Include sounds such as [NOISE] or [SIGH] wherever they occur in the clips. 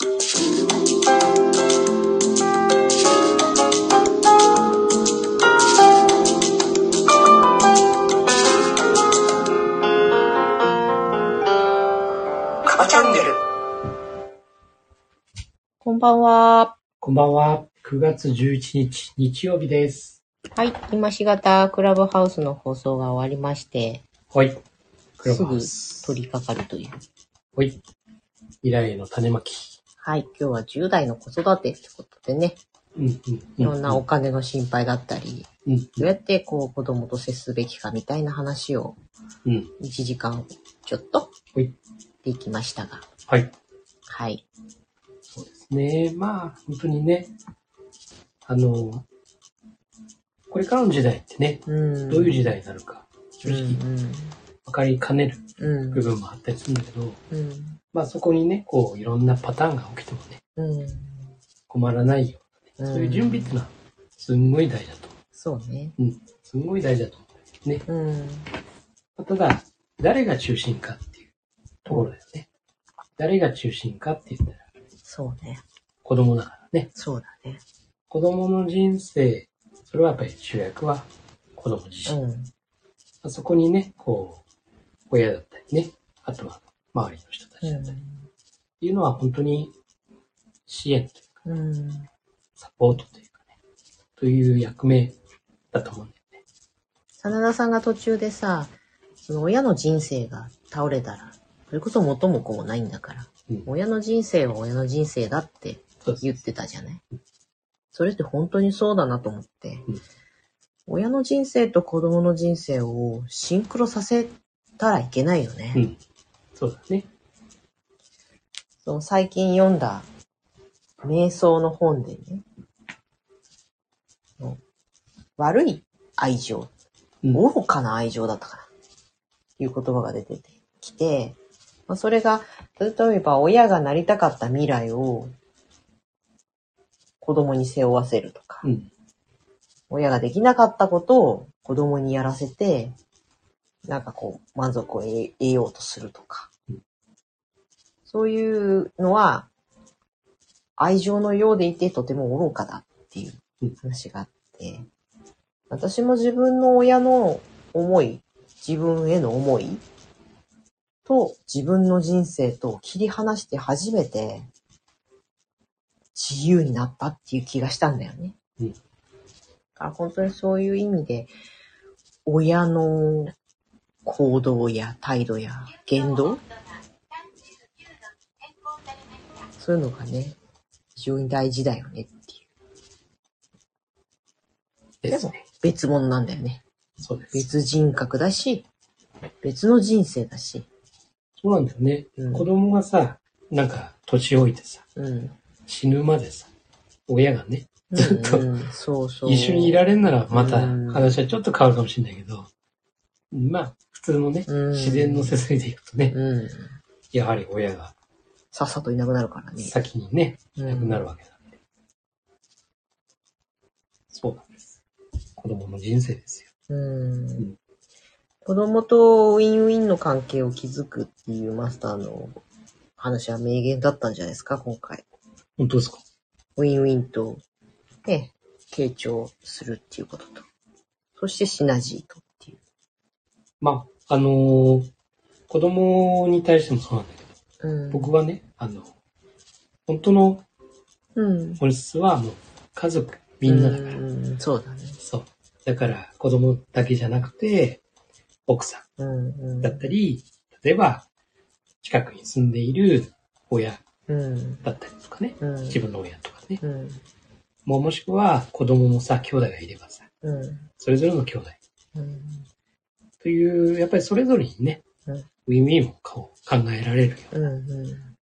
カバチャンネル。こんばんは。こんばんは。9月11日、日曜日です。はい。今しがたクラブハウスの放送が終わりまして、はい。クラすぐブハウス。取り掛かるという。はい。未来への種まき。はい。今日は10代の子育てってことでね、うんうん。いろんなお金の心配だったり、うんどうやってこう子供と接すべきかみたいな話をうん。1時間ちょっとはい。できましたが。はい。はい。そうですね。まあ、本当にね、あの、これからの時代ってね、うん。どういう時代になるか、正直、うん分かりかねるうん。部分もあったりするんだけど、うん。まあそこにね、こう、いろんなパターンが起きてもね、うん。困らないよううんな、そういう準備っていうのは、すんごい大事だとそうね。思う。うん。すんごい大事だと思うね。うん。ただ、誰が中心かっていうところだよね。誰が中心かって言ったら、そうね。子供だからね。そうだね。子供の人生、それはやっぱり主役は子供自身。うん。まあそこにね、こう、親だったりね、あとは周りの人たちだったり、っていうのは本当に支援というか、うん。サポートというかね、という役目だと思うんだよね。真田さんが途中でさ、その親の人生が倒れたら、それこそ元も子もないんだから、うん親の人生は親の人生だって言ってたじゃない？それって本当にそうだなと思って、うん親の人生と子供の人生をシンクロさせたらいけないよね。うん。そうだね。その最近読んだ瞑想の本でね、の悪い愛情うん。愚かな愛情だったかな。いう言葉が出てきて、まあ、それが、例えば親がなりたかった未来を子供に背負わせるとか、うん。親ができなかったことを子供にやらせて、なんかこう、満足を得得ようとするとかうん。そういうのは、愛情のようでいてとても愚かだっていううん話があって、私も自分の親の思い、自分への思いと自分の人生と切り離して初めて自由になったっていう気がしたんだよね。うんだから本当にそういう意味で、親の行動や態度や言動そういうのがね、非常に大事だよねっていう。ですね。別物なんだよね。そうです。別人格だし、別の人生だし。そうなんだよね。うん子供がさ、なんか年老いてさ、うん。死ぬまでさ、親がね、ずっとうんうんそうそう。一緒にいられんならまたうん話はちょっと変わるかもしれないけど、まあ、普通のね、うん自然の説明でいくとね、うん。やはり親がさっさといなくなるからね。先にね、うんいなくなるわけなんで。そうなんです。子供の人生ですよ。うん。子供とウィンウィンの関係を築くっていうマスターの話は名言だったんじゃないですか、今回。本当ですか？ウィンウィンと、ね、傾聴するっていうことと。そしてシナジーとっていう。まあ、あのー子供に対してもそうなんだうん。僕はね、あの、本当のうん。本質はもう家族、みんなだから。うん、そうだね。そう。だから子供だけじゃなくて、奥さうん。だったり、例えば近くに住んでいる親うん。だったりとかね、うん。自分の親とかね、うん。もうもしくは子供もさ、兄弟がいればさ、うん。それぞれの兄弟うん。という、やっぱりそれぞれにね、うんウィンウィンをこう考えられるよ。うん。う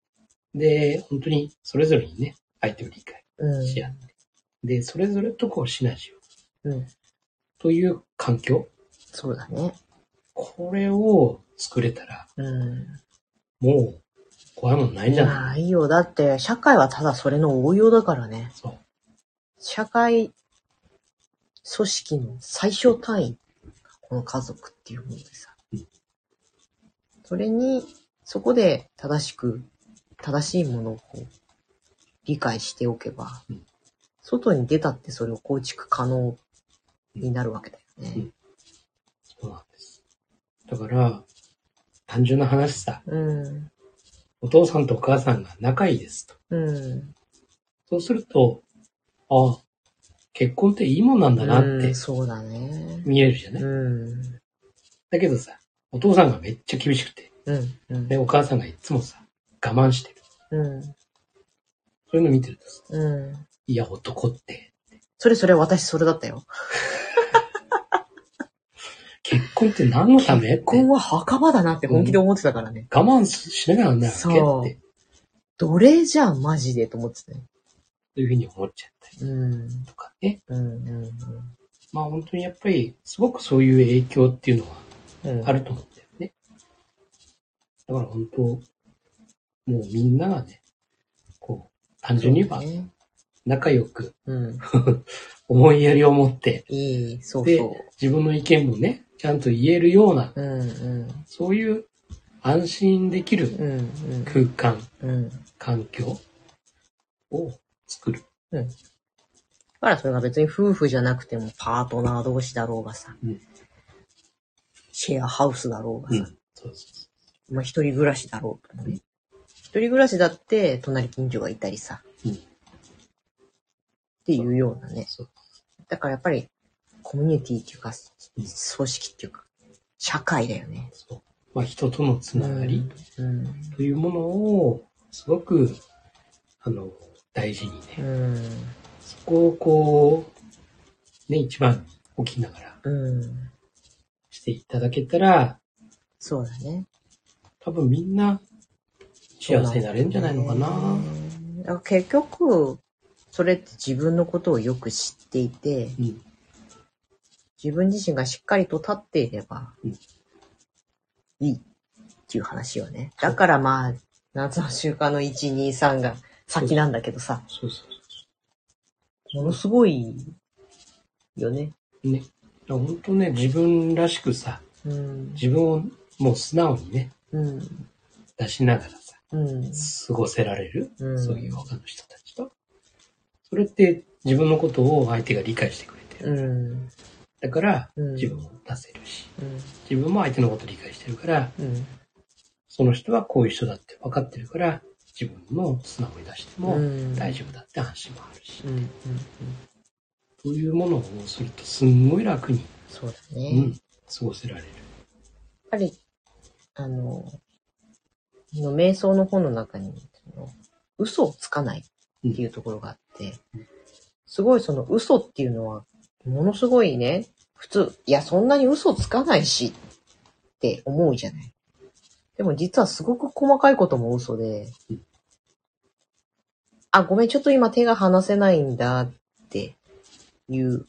ん。で、本当にそれぞれにね、相手を理解うん。し合って、で、それぞれとこうシナジーをうん。という環境、そうだね。これを作れたら、うん。もう怖いもんないんじゃない、ないよ。だって、社会はただそれの応用だからね。そう。社会組織の最小単位、この家族っていうものでさ。うんそれに、そこで正しく、正しいものをこう理解しておけば、うん外に出たってそれを構築可能になるわけだよね。うんそうなんです。だから、単純な話さ、うん。お父さんとお母さんが仲いいですと。うん。そうすると、ああ、結婚っていいもんなんだなってうんそうだね。見えるじゃない、うん。だけどさ、お父さんがめっちゃ厳しくて、うん。うん。で、お母さんがいつもさ、我慢してる。うん。そういうの見てるとさ、うん。いや、男って、それそれ私それだったよ。結婚って何のため？結婚は墓場だなって本気で思ってたからね。我慢しながらなわけって、奴隷じゃん、マジで、と思ってたね。そういうふうに思っちゃったりうん。とかね。うん。うん。まあ本当にやっぱり、すごくそういう影響っていうのはうん。あると思うんだよね。だから本当、もうみんながね、こう、単純に言えば仲良く、うん。[LAUGHS] 思いやりを持って、いい、そうでそ自分の意見もね、ちゃんと言えるような、う。うん。うん。そういう安心できるうん。うん。空間、うん。だ環境を作る。からそれが別に夫婦じゃなくてもパートナー同士だろうがさ。うんシェアハウスだろうがさ。そうそまあ一人暮らしだろうともね。一人暮らしだって隣近所がいたりさ。うんっていうようなね。そう。だからやっぱりコミュニティっていうか、うん組織っていうか、社会だよね。そう。まあ人とのつながりうん。というものを、すごく、あの、大事にね、うん。そこをこう、ね、一番置きながらうん。していただけたら、そうだね。多分みんな幸せになれるんじゃないのかな。うんだから結局、それって自分のことをよく知っていて、うん。自分自身がしっかりと立っていればうん、いいっていう話よね。だからまあ、夏の習慣の1、2、3が先なんだけどさ、そうそうそものすごいよね。う。ね。本当ね、自分らしくさ、うん。自分をもう素直にね、うん。出しながらさ、うん。過ごせられる、うんそういう他の人たちと。それって自分のことを相手が理解してくれてる。うん。だから、うん自分を出せるし、うん。自分も相手のことを理解してるから、うん。その人はこういう人だって分かってるから、自分の素直に出してもうん大丈夫だって安心もあるし。そういうものをするとすんごい楽に、そうだうね。ん、過ごせられる。やっぱり、あの、の瞑想の本の中に、その嘘をつかないっていうところがあってうん、すごいその嘘っていうのは、ものすごいね、普通、いや、そんなに嘘つかないしって思うじゃない。でも実はすごく細かいことも嘘でうん、あ、ごめん、ちょっと今手が離せないんだっていう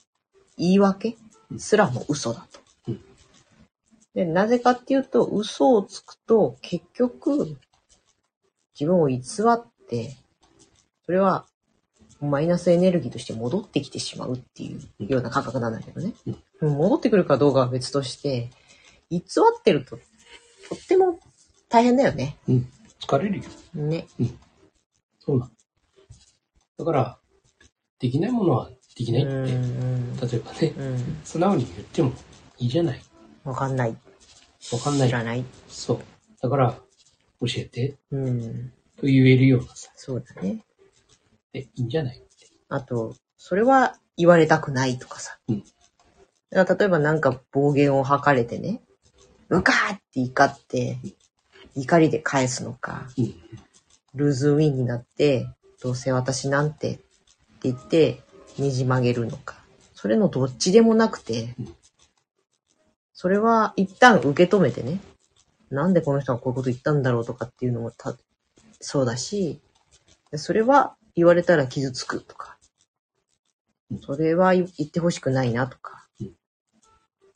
言い訳？すらも嘘だと。うんで、なぜかっていうと、嘘をつくと、結局、自分を偽って、それは、マイナスエネルギーとして戻ってきてしまうっていうような感覚なんだけどね。うん戻ってくるかどうかは別として、偽ってると、とっても大変だよね。うん、疲れるよ。ね。そうなの。だから、できないものはできないって、うん例えばね、うん。素直に言ってもいいじゃない。わかんない。わかんない知らない。そう。だから、教えてうん。と言えるようなさ、そうだね。で、いいんじゃないあと、それは言われたくないとかさ。うんだから例えばなんか暴言を吐かれてね、うかーって怒って、怒りで返すのか、うん。ルーズウィンになって、どうせ私なんてって言って、ねじ曲げるのか。それのどっちでもなくてうん、それは一旦受け止めてね、なんでこの人がこういうこと言ったんだろうとかっていうのもた、そうだし、それは言われたら傷つくとかうん、それは言ってほしくないなとか、うんっ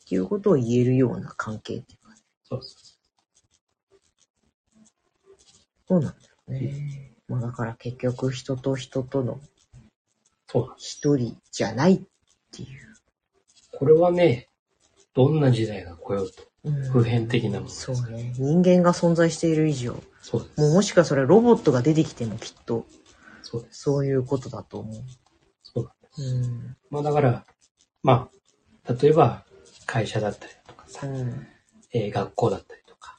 ていうことを言えるような関係っていうか、そうそそうなんだよね。まあだから結局人と人とのう。そうなの。一人じゃないっていう。これはね、どんな時代が来ようと、うん普遍的なものですそうね。人間が存在している以上、そうです。もうもしかそれロボットが出てきてもきっと、そうです。そういうことだと思う。そうなんです。うん。まあだから、まあ、例えば会社だったりだとかさ、うん。えー学校だったりとか、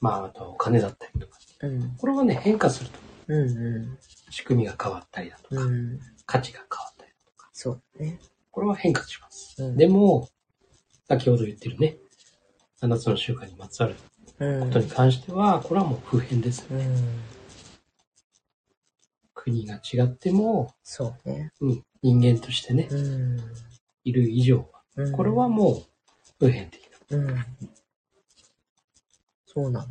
まああとはお金だったりとか、うん。これはね、変化するとうん。仕組みが変わったりだとか、うん。価値が変わったりだとか、そうだね。これは変化します。うんでも、先ほど言ってるね、7つの習慣にまつわるうん。ことに関しては、これはもう普遍です。うん。国が違っても、そうね。うん、人間としてね、うん。いる以上は、うんこれはもう普遍的な。うん。そうな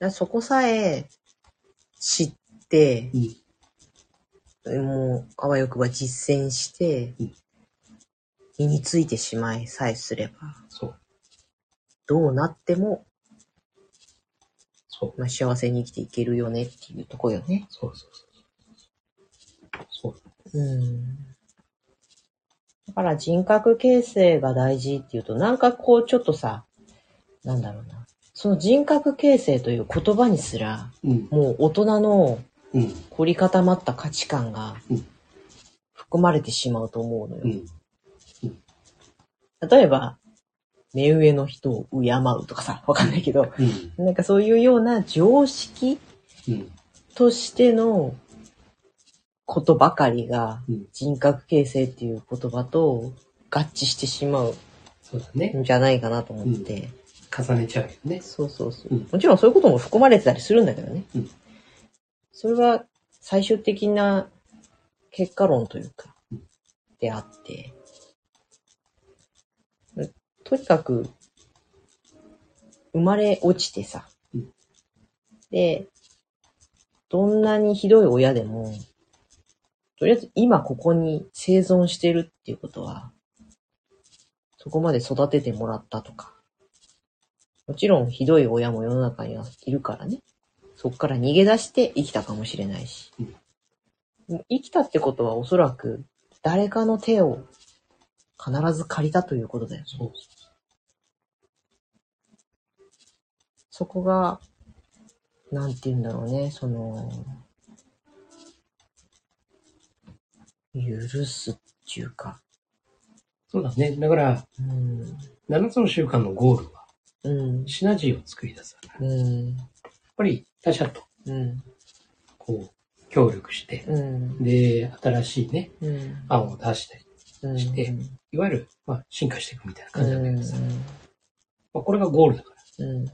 の。そこさえ知って、うん、もう、あわよくば実践してうん、身についてしまいさえすれば、そう、どうなっても、そう、まあ、幸せに生きていけるよねっていうとこよね。そうそうそう。そう。うん。だから人格形成が大事っていうと、なんかこうちょっとさ、なんだろうな。その人格形成という言葉にすら、うん、もう大人のうん、凝り固まった価値観がうん。含まれてしまうと思うのよ。うん、例えば、目上の人を敬うとかさ、わかんないけど、うん、なんかそういうような常識うん、としてのことばかりがうん。人格形成っていう言葉と合致してしまうそうだね。んじゃないかなと思って。重ねちゃうよね。そうそうそう、うん。もちろんそういうことも含まれてたりするんだけどね。うんそれは最終的な結果論というか、であって、とにかく、生まれ落ちてさ、で、どんなにひどい親でも、とりあえず今ここに生存してるっていうことは、そこまで育ててもらったとか、もちろんひどい親も世の中にはいるからね。そこから逃げ出して生きたかもしれないし。うん生きたってことはおそらく誰かの手を必ず借りたということだよね。そう。そこが、なんて言うんだろうね、その、許すっていうか、そうだね。だから、うん、7つの習慣のゴールは、うん、シナジーを作り出す。うん、ぱり他者と、うん、こう、協力して、うん、で、新しいね、うん、案を出したり、うん、していわゆる、まあ、進化していくみたいな感じなんだけどさ、うまあ、これがゴールだから。ん、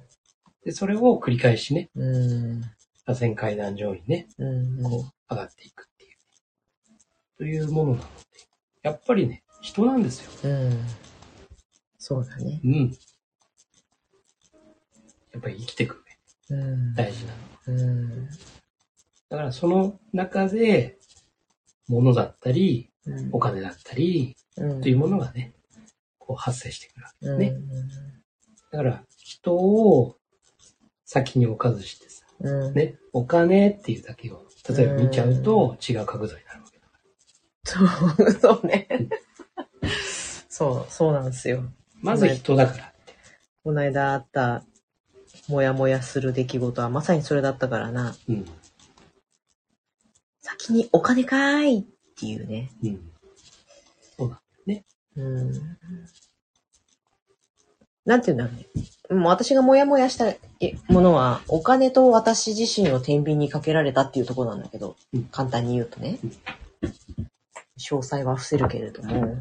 で、それを繰り返しね、うん、螺旋階段上にね、うん、こう、上がっていくっていう、というものなので、やっぱりね、人なんですよ。うん。そうだね。うん。やっぱり生きていく。大事なの。だからその中で、物だったり、うんお金だったり、うんというものがね、こう発生してくるわけですね。うんだから、人を先に置かずしてさ、うん。ね、お金っていうだけを、例えば見ちゃうと違う角度になるわけだかそう、そうね。そう、そうなんですよ。ら。まず人だからって。この間あった、もやもやする出来事はまさにそれだったからな。うん。先にお金かーいっていうね。うん。そうだね。うん。なんて言うんだろうね。もう私がモヤモヤしたものは、お金と私自身を天秤にかけられたっていうところなんだけど、うん簡単に言うとね。詳細は伏せるけれども、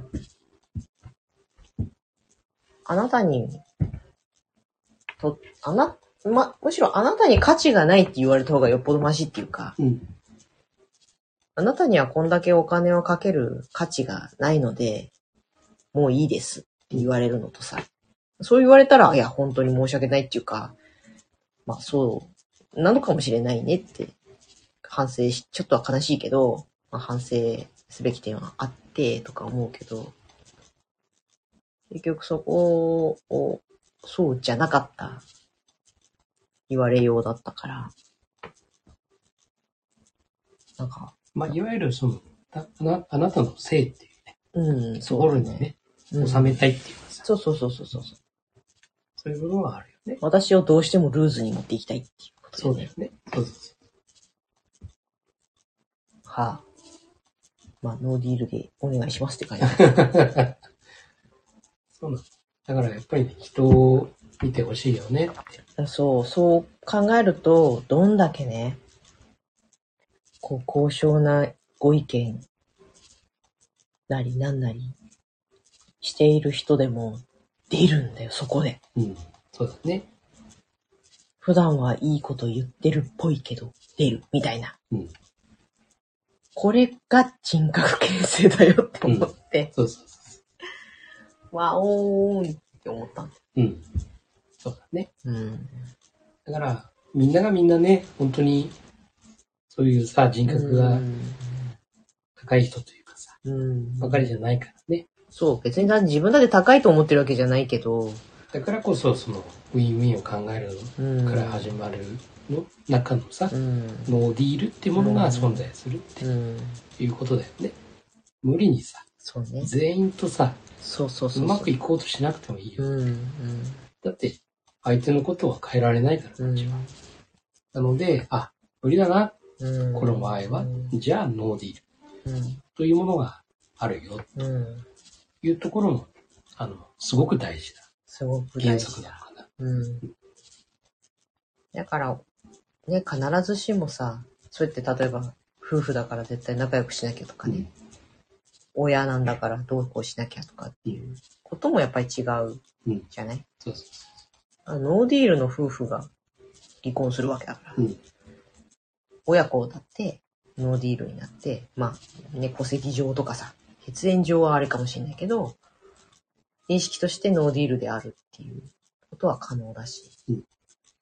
あなたに、と、あな、ま、むしろあなたに価値がないって言われた方がよっぽどマシっていうか、うん。あなたにはこんだけお金をかける価値がないので、もういいですって言われるのとさ、そう言われたら、いや、本当に申し訳ないっていうか、まあそう、なのかもしれないねって、反省し、ちょっとは悲しいけど、まあ、反省すべき点はあって、とか思うけど、結局そこを、そうじゃなかった、言われようだったから、なんか、まあ、いわゆるその、ああなあなたの性っていうね、うん、ところにね、うん収めたいっていうかさ、そうそうそうそうそう。そういうものがあるよね。私をどうしてもルーズに持っていきたいっていうことそうだよね。そうそうそはあ。まあ、ノーディールでお願いしますって感じ。[LAUGHS] そうなの。だからやっぱりね、人を見てほしいよねって。そう、そう考えると、どんだけね、こう、高尚なご意見なりなんなりしている人でも出るんだよ、そこで。うん。そうだね。普段はいいこと言ってるっぽいけど、出る、みたいな。うん。これが人格形成だよって思って、そうそうそわおーんって思ったんだ。う。うん。そうだね。うん。だから、みんながみんなね、本当に、そういうさ、人格が高い人というかさ、うん。ばかりじゃないからね。そう、別に自分だって高いと思ってるわけじゃないけど、だからこそ、その、ウィンウィンを考えるうん。から始まるの中のさ、うん。ノーディールっていうものが存在するってうん。いうことだよね。無理にさ、そうね。全員とさ、そうそうそうう。まくいこうとしなくてもいいよ。うん。うん。だって、相手のことは変えられないから、うんこっちは。なので、あ、無理だな、うん。この場合は、うん。じゃあノーディールうん。というものがあるよ、うん。というところも、あの、すごく大事なすごく原大事だ。則なのかな。うん。だから、ね、必ずしもさ、そうやって例えば、夫婦だから絶対仲良くしなきゃとかね、親なんだからどうこうしなきゃとかっていうこともやっぱり違ううん。じゃない、そうそうあノーディールの夫婦が離婚するわけだから、うん。親子だってノーディールになって、まあね、戸籍上とかさ、血縁上はあれかもしれないけど、認識としてノーディールであるっていうことは可能だし。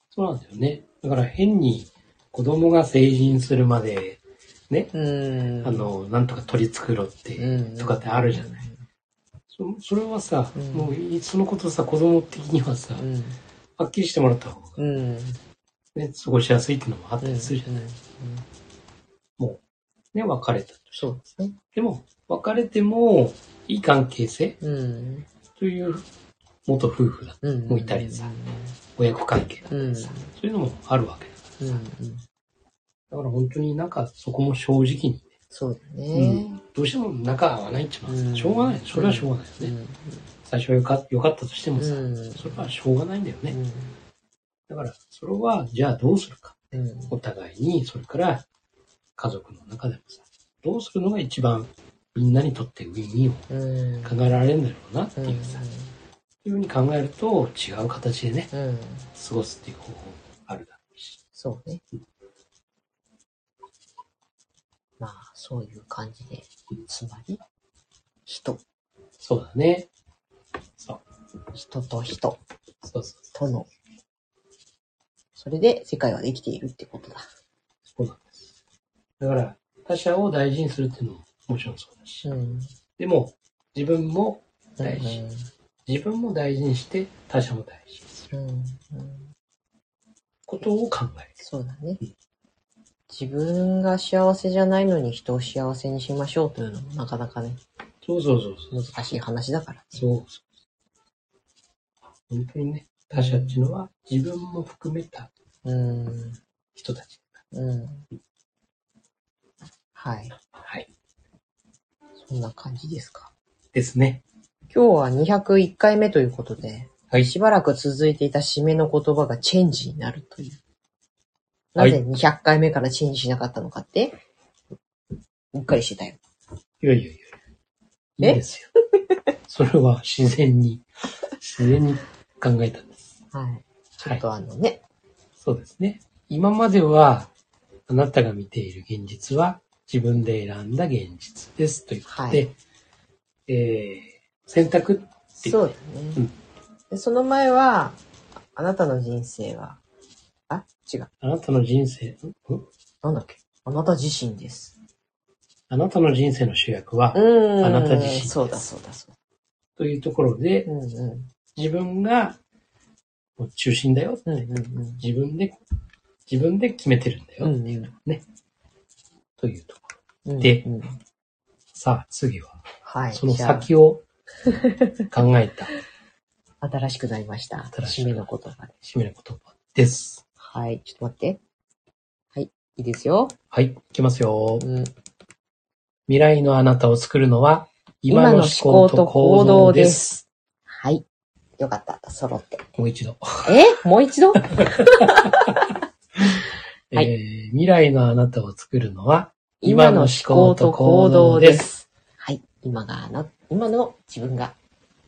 そうなんだよね。だから変に子供が成人するまで、ね、うん。あの、なんとか取り繕って、うん、とかってあるじゃない。そそれはさ、うんもういそのことさ、子供的にはさ、うん。はっきりしてもらった方が、うん。ね、過ごしやすいっていうのもあったりするじゃない。うんね、別れたとそうですね。でも、別れても、いい関係性うん。という元夫婦だ。うん。もういたりさ親子関係だったりさ、そういうのもあるわけだからさ。うん。うん。だから本当になんかそこも正直にね、そうだね。どうしても仲合わないっていうしょうがない。それはしょうがないよね。最初はよかよかったとしてもさ、うんそれはしょうがないんだよね。うん。だから、それは、じゃあどうするか。うん。お互いに、それから家族の中でもさ、どうするのが一番みんなにとってウィンウィンうん。を考えられるんだろうなってうん。いうさ、いうふうに考えると違う形でね、うん。過ごすっていう方法あるだろうし。そうね。まあ、そういう感じで、つまり、人、そうだね。そう。人と人そうそうとの、それで世界はできているってことだ。そうなんです。だから、他者を大事にするっていうのももちろんそうだし、うん。でも、自分も大事。う自分も大事にして、他者も大事にするん。うん。ことを考える。そうだねうん。自分が幸せじゃないのに人を幸せにしましょうというのもなかなかね、そうそうそうそう。難しい話だからね。そうそう。本当にね、他者っていうのは自分も含めたうん。人たち。うん。はい。はい。そんな感じですか。ですね。今日は201回目ということで、はい。しばらく続いていた締めの言葉がチェンジになるという。はないぜ200回目からチェンジしなかったのかって、うっかりしてたよ。いやいやいや。いえいですよ。[LAUGHS] それは自然に、自然に考えたんです。はい。ちょはい。っとあのね、そうですね。今までは、あなたが見ている現実は自分で選んだ現実です。ということで、えー、選択っていうそうだね、うんで。その前は、あなたの人生は、あ違う。あなたの人生、ん？んなんだっけ？あなた自身です。あなたの人生の主役は、うーん。あなた自身ですそうだそうだそうというところで、だ。うんうん。自分がもう中心だよ。うんうんうん。自分で、自分で決めてるんだよ。うんっていうとこね。というところ。うんでうんさあ、次は、はい。そのじゃあ先を考えた [LAUGHS] 新しくなりました。新しく締めの言葉で。締めの言葉です。はい。ちょっと待って。はい。いいですよ。はい、いきますよ。うん。未来のあなたを作るのは、今今のの思思考と行行動で。すす。はい。よかった。揃って。もう一度。え？もう一度？[LAUGHS] はいえー未来のあなたを作るのは、今の思考と行動です。はい。今があな、今の自分が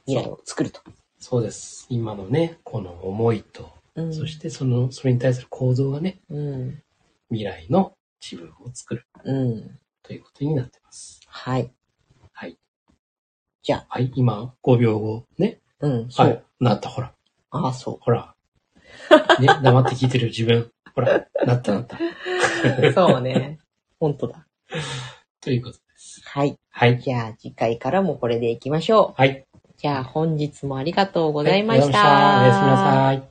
未来を作ると。そうです。今のね、この思いと、うんそしてその、それに対する行動がね、うん。未来の自分を作るうん。ということになってます。はい。はい。じゃはい、今、5秒後、ね。あ、うん、そ。はいうなった、ほら。ああ、そほら。ね、黙って聞いてる自分。[LAUGHS] ほら、なったなった。う。[LAUGHS] そうね。本当だ。ということです。はい。はい。じゃあ次回からもこれでいきましょう。はい。じゃあ本日もありがとうございました。はいありがとうございましたおやすみなさい。